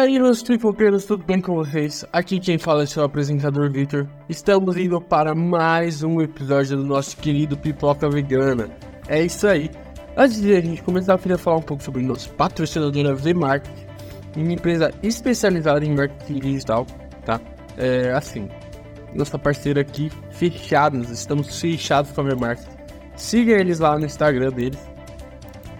aí, meus tripopeiros, tudo bem com vocês? Aqui quem fala é seu apresentador Victor. Estamos indo para mais um episódio do nosso querido Pipoca Vegana. É isso aí. Antes de a gente começar, eu queria falar um pouco sobre nosso patrocinador a V-Market, uma empresa especializada em marketing digital, tá? É assim, nossa parceira aqui, fechados, estamos fechados com a V-Market. Siga eles lá no Instagram deles,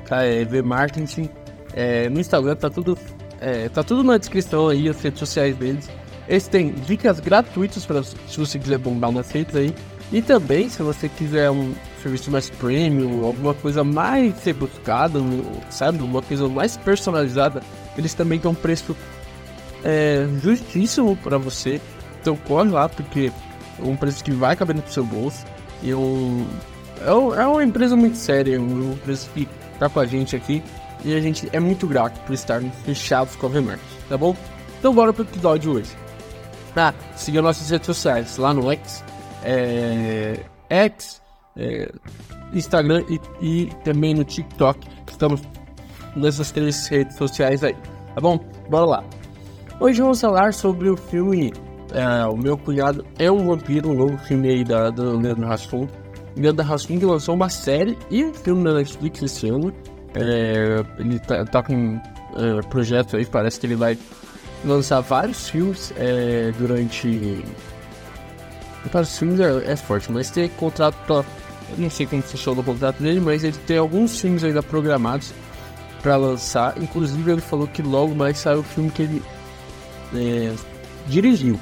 tá? É V-Marketing. É, no Instagram tá tudo é, tá tudo na descrição aí, as redes sociais deles. Eles têm dicas gratuitas para se você quiser bombar nas redes aí. E também, se você quiser um serviço mais premium, alguma coisa mais ser buscada, sabe? Uma coisa mais personalizada, eles também têm um preço é, justíssimo para você. Então corre lá, porque é um preço que vai caber no seu bolso. E um, é, é uma empresa muito séria, uma empresa que tá com a gente aqui. E a gente é muito grato por estarmos fechados com a VMarket, tá bom? Então bora pro episódio de hoje. Ah, siga nossas redes sociais lá no X, é, X, é, Instagram e, e, também no TikTok. Estamos nessas três redes sociais aí, tá bom? Bora lá. Hoje vamos falar sobre o filme é, O Meu Cunhado é um Vampiro, um novo filme aí da, da Leandro Hassum. Leandro Hassum lançou uma série e um filme na Netflix esse ano. É, ele tá, tá com é, projeto aí, parece que ele vai lançar vários filmes é, durante. Vários filmes é, é, forte, mas tem contrato pra. Eu não sei como funciona o contrato dele, mas ele tem alguns filmes ainda programados para lançar. Inclusive ele falou que logo mais sai o filme que ele é, dirigiu,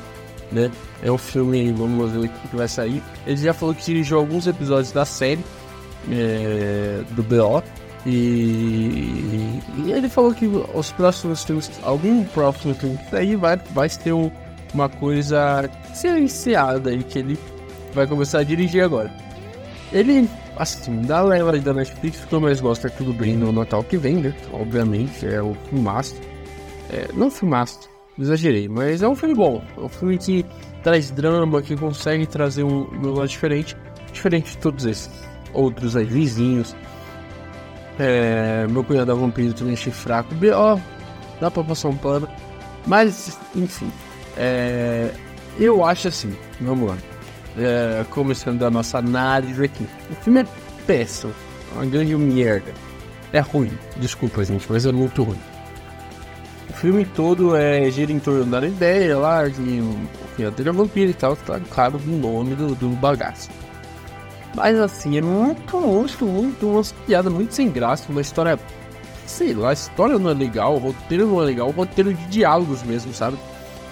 né? É um filme, vamos ver o que vai sair. Ele já falou que dirigiu alguns episódios da série é, do BO e, e, ele falou que os próximos filmes, algum próximo filme aí vai, vai ter um, uma coisa silenciada aí que ele vai começar a dirigir agora. Ele, assim, da leva da Netflix, que eu mais gosto é tudo bem no Natal que vem, né? Obviamente, é o filmaço. É, não filmaço, exagerei, mas é um filme bom. É um filme que traz drama, que consegue trazer um, um lado diferente, diferente de todos esses outros aí, vizinhos é, meu cunhado é vampiro também achei fraco. Ó, dá pra passar um pano. Mas, enfim. É, eu acho assim, vamos lá. É, começando a nossa análise aqui. O filme é péssimo. Uma grande merda. É ruim. Desculpa, gente, mas é muito ruim. O filme todo é gira em torno da ideia lá de um cunhado é vampiro e tal. Tá claro no nome do, do bagaço. Mas assim, é muito, muito, muito, uma piada muito sem graça, uma história. Sei lá, a história não é legal, o roteiro não é legal, o roteiro de diálogos mesmo, sabe?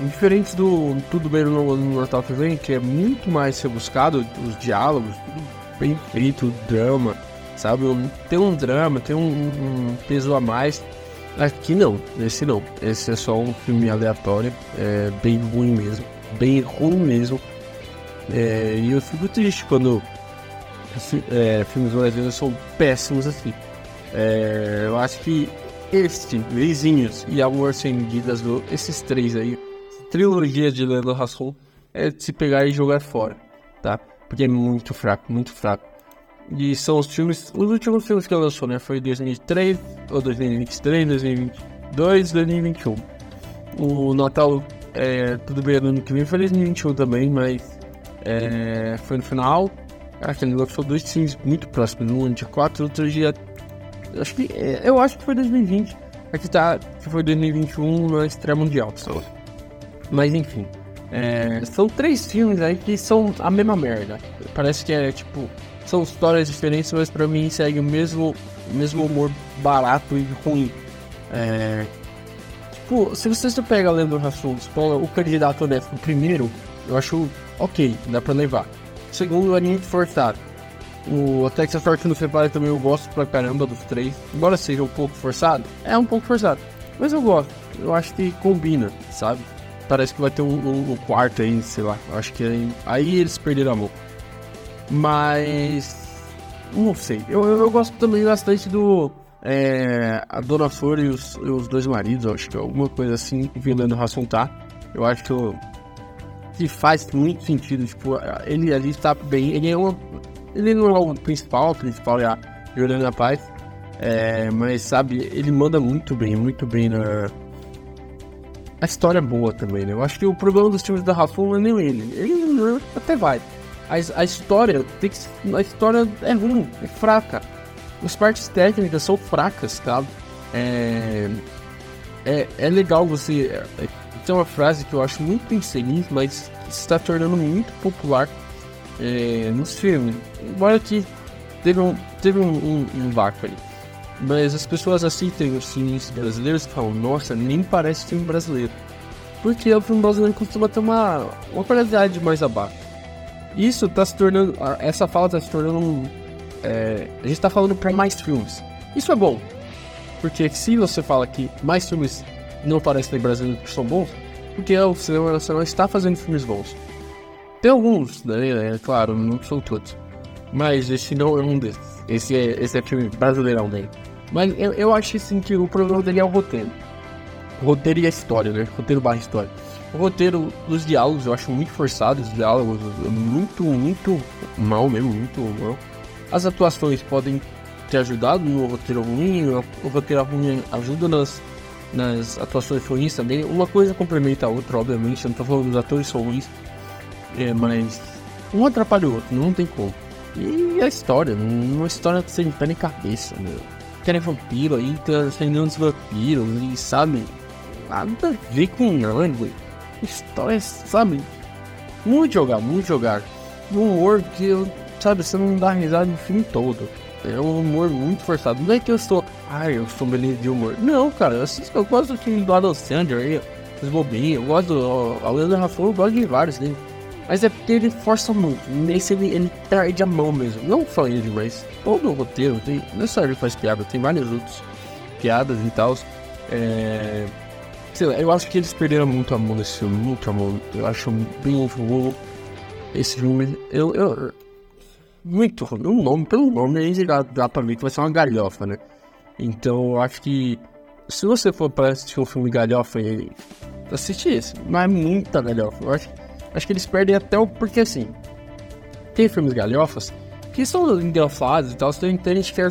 Diferente do Tudo Bem no, Natal que vem, que é muito mais ser buscado, os diálogos, tudo bem feito, drama, sabe? Tem um drama, tem um, um peso a mais. Aqui não, esse não. Esse é só um filme aleatório, é bem ruim mesmo, bem ruim mesmo. É, e eu fico triste quando é, filmes brasileiros são péssimos assim. É, eu acho que este, Vizinhos e Sem Medidas, do, esses três aí, trilogia de Leandro Hassum, é de se pegar e jogar fora, tá? Porque é muito fraco, muito fraco. E são os filmes, os últimos filmes que ele lançou, né? Foi 2003, ou 2023, 2022, 2021. O Natal, é, tudo bem no ano que vem, foi 2021 também, mas é, foi no final. Acho que ele lançou dois filmes muito próximos, um dia 4 outro dia. Acho que. É, eu acho que foi 2020. Aqui tá. Que foi 2021 na estreia mundial, só. Mas enfim. É, são três filmes aí que são a mesma merda. Parece que é tipo. São histórias diferentes, mas pra mim segue o mesmo, mesmo humor barato e ruim. É, tipo, se você pega Lendo Rassum, o candidato honesto primeiro, eu acho ok, dá pra levar segundo é muito forçado. O Texas Forte no Separe também eu gosto pra caramba dos três. Embora seja um pouco forçado, é um pouco forçado. Mas eu gosto. Eu acho que combina, sabe? Parece que vai ter um, um, um quarto aí, sei lá. Acho que aí, aí eles perderam a mão. Mas. Não sei. Eu, eu, eu gosto também bastante do. É, a Dona Flor e os, os dois maridos, acho que é alguma coisa assim, vilando tá. Eu acho que eu, que faz muito sentido. Tipo, ele ali está bem. Ele é uma. Ele não é o principal, o principal é a Juliana Paz. É, mas sabe, ele manda muito bem, muito bem na, a história é boa também, né? Eu acho que o problema dos filmes da Rafa não é nem ele. Ele até vai. A, a história tem que. A história é ruim, é fraca. As partes técnicas são fracas, tá? É. É, é legal você. É, tem uma frase que eu acho muito infeliz, mas está tornando muito popular é, nos filmes. Embora que teve um, teve um, um, um vácuo ali. Mas as pessoas assistem os filmes brasileiros e falam, nossa, nem parece filme brasileiro. Porque o filme brasileiro costuma ter uma, uma qualidade mais abaixo. Isso está se tornando. Essa fala está se tornando um. É, a gente está falando para mais filmes. Isso é bom. Porque se você fala que mais filmes não parecem brasileiros que são bons, porque o cinema nacional está fazendo filmes bons. Tem alguns, né? É claro, não são todos. Mas esse não é um desses. Esse é, esse é filme brasileirão dele. Mas eu, eu acho assim que o problema dele é o roteiro. O roteiro e a história, né? Roteiro barra história. O roteiro dos diálogos eu acho muito forçado, os diálogos muito, muito mal mesmo, muito mal. As atuações podem ter ajudado no roteiro ruim, o roteiro ruim ajuda nas, nas atuações ruins também. Uma coisa complementa a outra, obviamente, eu não tô falando dos atores ruins, é, mas um atrapalha o outro, não tem como. E a história, uma história sem pé nem cabeça, meu. Querem vampiro aí, tá acendendo os vampiros e sabe, nada a ver com nada, História, sabe, muito jogar, muito jogar. Um humor que, sabe, você não dá risada no filme todo. É um humor muito forçado. Não é que eu estou, ai, eu sou beleza de humor. Não, cara, eu, assisto, eu gosto do filme do Adam Sandler aí, os bobinhos. Eu gosto do. A Leandro Rafael, eu gosto de vários dele. Mas é porque ele força muito. Nesse ele, ele perde a mão mesmo. Não só ele, todo o roteiro. Tem, não é só ele faz piada, tem vários outros piadas e tal. É, sei lá, eu acho que eles perderam muito a mão nesse filme. Muito a mão. Eu acho bem ruim esse filme. Eu, eu, muito. O nome, pelo nome, aí dá pra ver que vai ser uma galhofa, né? Então eu acho que se você for para assistir um filme galhofa, assiste esse. Mas é muita galhofa. Eu acho Acho que eles perdem até o. Porque assim. Tem filmes galhofas que são engraçados e tal, tem gente que é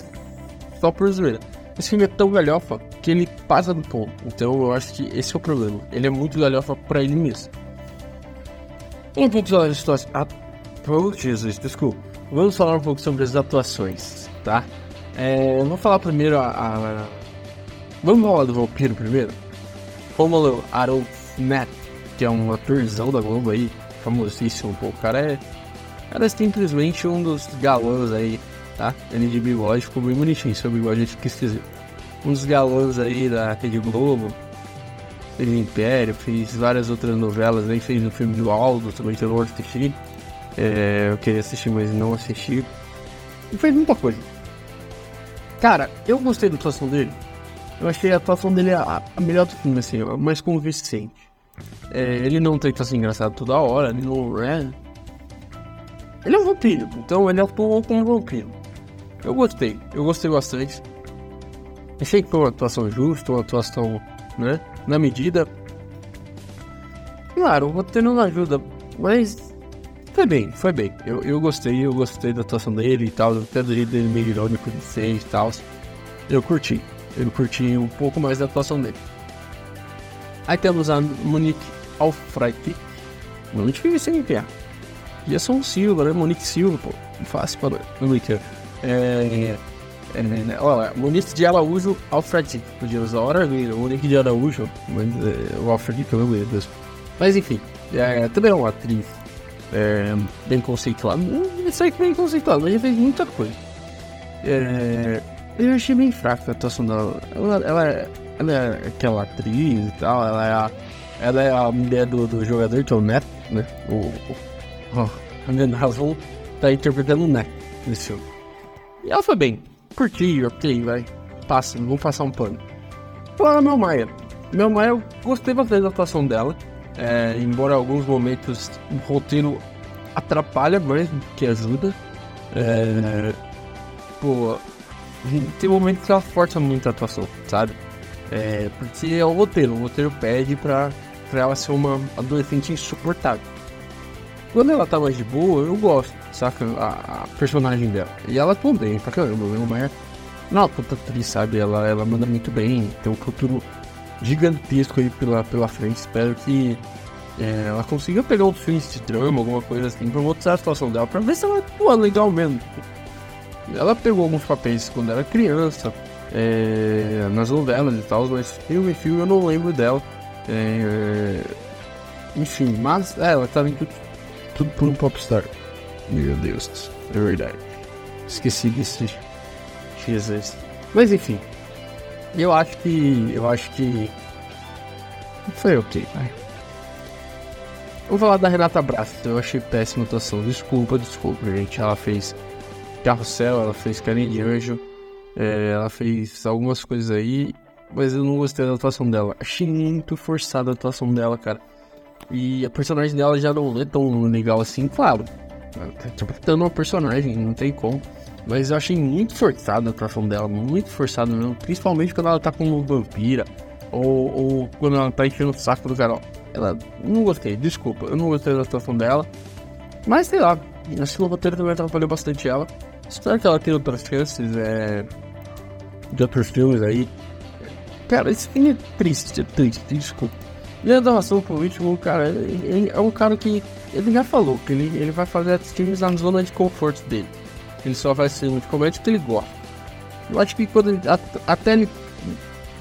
só por zoeira. Esse filme é tão galhofa que ele passa do ponto. Então eu acho que esse é o problema. Ele é muito galhofa pra ele mesmo. Um pouco sobre as oh, Jesus, desculpa. Vamos falar um pouco sobre as atuações, tá? É, vamos falar primeiro a, a... Vamos falar do vampiro primeiro? Romulo Aronfnet que é um atorzão da Globo aí, famosíssimo, pô. O cara é. O cara é simplesmente um dos galãs aí, tá? Ele de bigode ficou bem bonitinho, seu bigode a gente esquisito. Um dos galãs aí da Rede Globo. Fez Império, fez várias outras novelas aí, fez o filme do Aldo, também eu não assisti. É, eu queria assistir, mas não assisti. E fez muita coisa. Cara, eu gostei da atuação dele. Eu achei a atuação dele a, a melhor do filme, assim, a mais convincente. É, ele não tenta ser engraçado toda hora, ele não é. Ele é um vampiro, então ele atuou como um vampiro. Eu gostei, eu gostei bastante. Achei que foi uma atuação justa, uma atuação, né, na medida. Claro, o roteiro não ajuda, mas foi bem, foi bem. Eu, eu gostei, eu gostei da atuação dele e tal, até do jeito dele meio irônico de ser e tal. Eu curti, eu curti um pouco mais da atuação dele. Aí temos a Monique Alfreite. Nome difícil, hein, Pia? Gerson Silva, né? Monique Silva, pô. Fácil para Monique. É, é, é, olha, Monique de Araújo Alfred. Podia usar hora Monique de Araújo, mas é, o Alfred que eu lembro mesmo. Mas enfim, é, também é uma atriz é, bem conceituada. Não sei que bem conceituada, mas já fez muita coisa. É, eu achei bem fraca a atuação dela. Ela, ela é ela é aquela atriz e tal, ela é a, ela é a mulher do, do jogador, que é o Neto, né? O, o, a Nina Haslam tá interpretando o Neto nesse filme. E ela foi bem. Curti, ok, vai. Passa, vamos passar um pano. Fala Mel Maia. Mel Maia, eu gostei bastante da atuação dela. É, embora em alguns momentos o roteiro atrapalha mais do que ajuda. É, pô, tem momentos que ela força muito a atuação, sabe? É, porque é o roteiro, o roteiro pede pra, pra ela ser uma adolescente insuportável. Quando ela tá mais de boa, eu gosto, saca? A, a personagem dela. E ela bem pra caramba, é uma. Não, puta atriz, sabe? Ela, ela manda muito bem, tem um futuro gigantesco aí pela, pela frente. Espero que é, ela consiga pegar um filme de drama, alguma coisa assim, pra mostrar a situação dela, pra ver se ela atua legal mesmo. Ela pegou alguns papéis quando era criança, é, nas novelas e tal, mas filme filme eu não lembro dela. É, enfim, mas é, ela tá em tudo, tudo por um popstar. Meu Deus, é verdade. Esqueci desse Jesus. Mas enfim, eu acho que. Eu acho que. Foi ok, vai. Vamos falar da Renata Braça. Eu achei péssima atuação. Desculpa, desculpa, gente. Ela fez Carrossel, ela fez Carinha de Anjo. É, ela fez algumas coisas aí. Mas eu não gostei da atuação dela. Achei muito forçada a atuação dela, cara. E a personagem dela já não é tão legal assim, claro. Tá interpretando uma personagem, não tem como. Mas eu achei muito forçada a atuação dela, muito forçada mesmo. Principalmente quando ela tá como vampira. Ou, ou quando ela tá enchendo o saco do Carol. Ela. Não gostei, desculpa. Eu não gostei da atuação dela. Mas sei lá. Acho que o roteiro também atrapalhou bastante ela. Espero que ela tenha outras chances é, de outros filmes aí. Cara, esse filme é triste, é triste, desculpa. Leandro Ração Político, cara, ele é um cara que. Ele já falou que ele, ele vai fazer filmes na zona de conforto dele. Ele só vai ser um de comédia que ele gosta. Eu acho que quando ele, até ele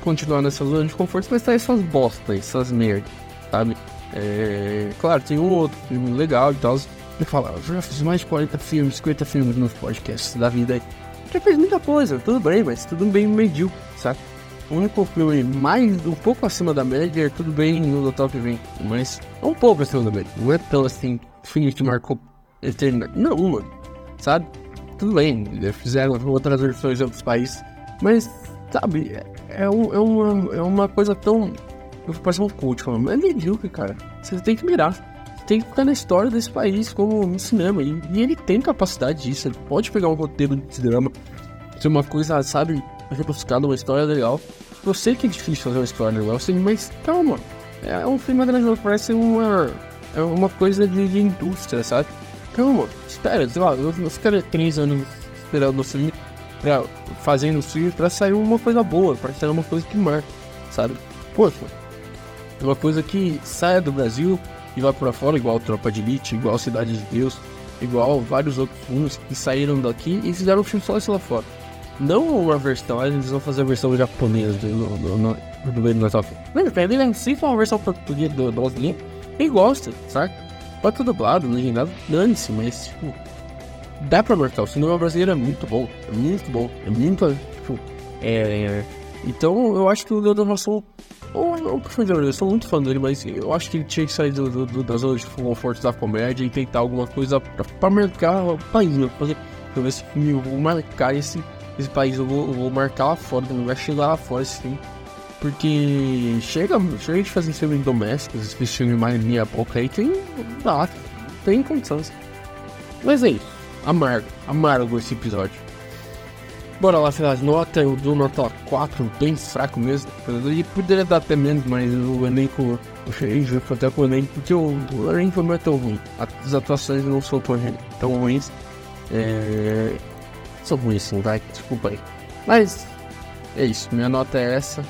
continuar nessa zona de conforto, vai sair essas bostas, essas merdas, sabe? É, claro, tem um outro filme legal e tal. Ele fala, eu já fiz mais de 40 filmes, 50 filmes nos podcasts da vida aí. Já fez muita coisa, tudo bem, mas tudo bem medíocre, sabe? O único filme mais, um pouco acima da média, é tudo bem no top 20, mas é um pouco acima da média. Não é tão assim, filme que marcou eternidade. Não, mano, sabe? Tudo bem, fizeram outras versões em outros países, mas, sabe, é, é, um, é, uma, é uma coisa tão. Parece um cult falando, é medíocre, cara. Você tem que mirar. Você tem que ficar na história desse país, como no cinema. E, e ele tem capacidade disso. Ele pode pegar um roteiro de drama, ser uma coisa, sabe, rebuscada, uma história legal. Eu sei que é difícil fazer uma história legal, assim, mas calma. É um filme grandioso, parece uma, é uma coisa de, de indústria, sabe? Calma, espera, sei lá, eu ficaria três anos esperando o filme, pra, fazendo o filme pra sair uma coisa boa, pra sair uma coisa que marca, sabe? Poxa, uma coisa que saia do Brasil e vai pra fora, igual Tropa de Elite, igual Cidade de Deus, igual vários outros filmes que saíram daqui e fizeram um filme só lá fora. Não uma versão, eles vão fazer a versão japonesa do, do, do, Natal. Mas ele se for uma versão portuguesa do, do quem gosta, saca? Pode ser dublado, legendado, dane-se, mas, tipo, dá pra marcar. O cinema brasileiro é muito bom, é muito bom, é muito, tipo, é. é então, eu acho que o Leandro Hassel, ou não eu sou muito fã dele, mas eu acho que ele tinha que sair do, do, da zona de conforto da comédia e tentar alguma coisa pra, pra marcar o país, né? Fazer, eu esse filme, eu vou marcar esse, esse país, eu vou, eu vou marcar lá fora, também vai chegar lá fora esse filme. Porque chega, chega de fazer filme domésticos, esse filme mais minha boca aí, tem. Dá, tem condições. Mas é isso. Amargo, amargo esse episódio. Bora lá, final de nota, eu dou nota 4, bem fraco mesmo. Ele poderia dar até menos, mas o elenco. Eu cheguei junto até com o elenco, porque o, o elenco não tão ruim. As atuações não são tão, tão ruins. É, são ruins sim, vai, desculpa aí. Mas é isso, minha nota é essa.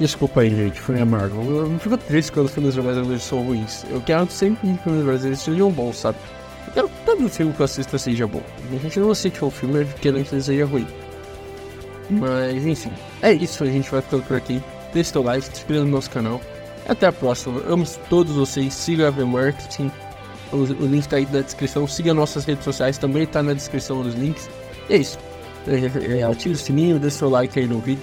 Desculpa aí, gente, foi amargo. Eu não fico triste quando os filmes brasileiros são ruins. Eu quero sempre que filmes brasileiros sejam bons, sabe? Eu quero que todo filme que eu assista seja bom. A gente não assiste um filme querendo que ele seja ruim. Mas, enfim, é isso. A gente vai ficando por aqui. Deixe seu like, se inscreva no nosso canal. Até a próxima. amo todos vocês. Siga a V-Marketing. O, o, link tá aí na descrição. Siga nossas redes sociais, também tá na descrição dos links. E é isso. É, é, ative o sininho, deixe seu like aí no vídeo.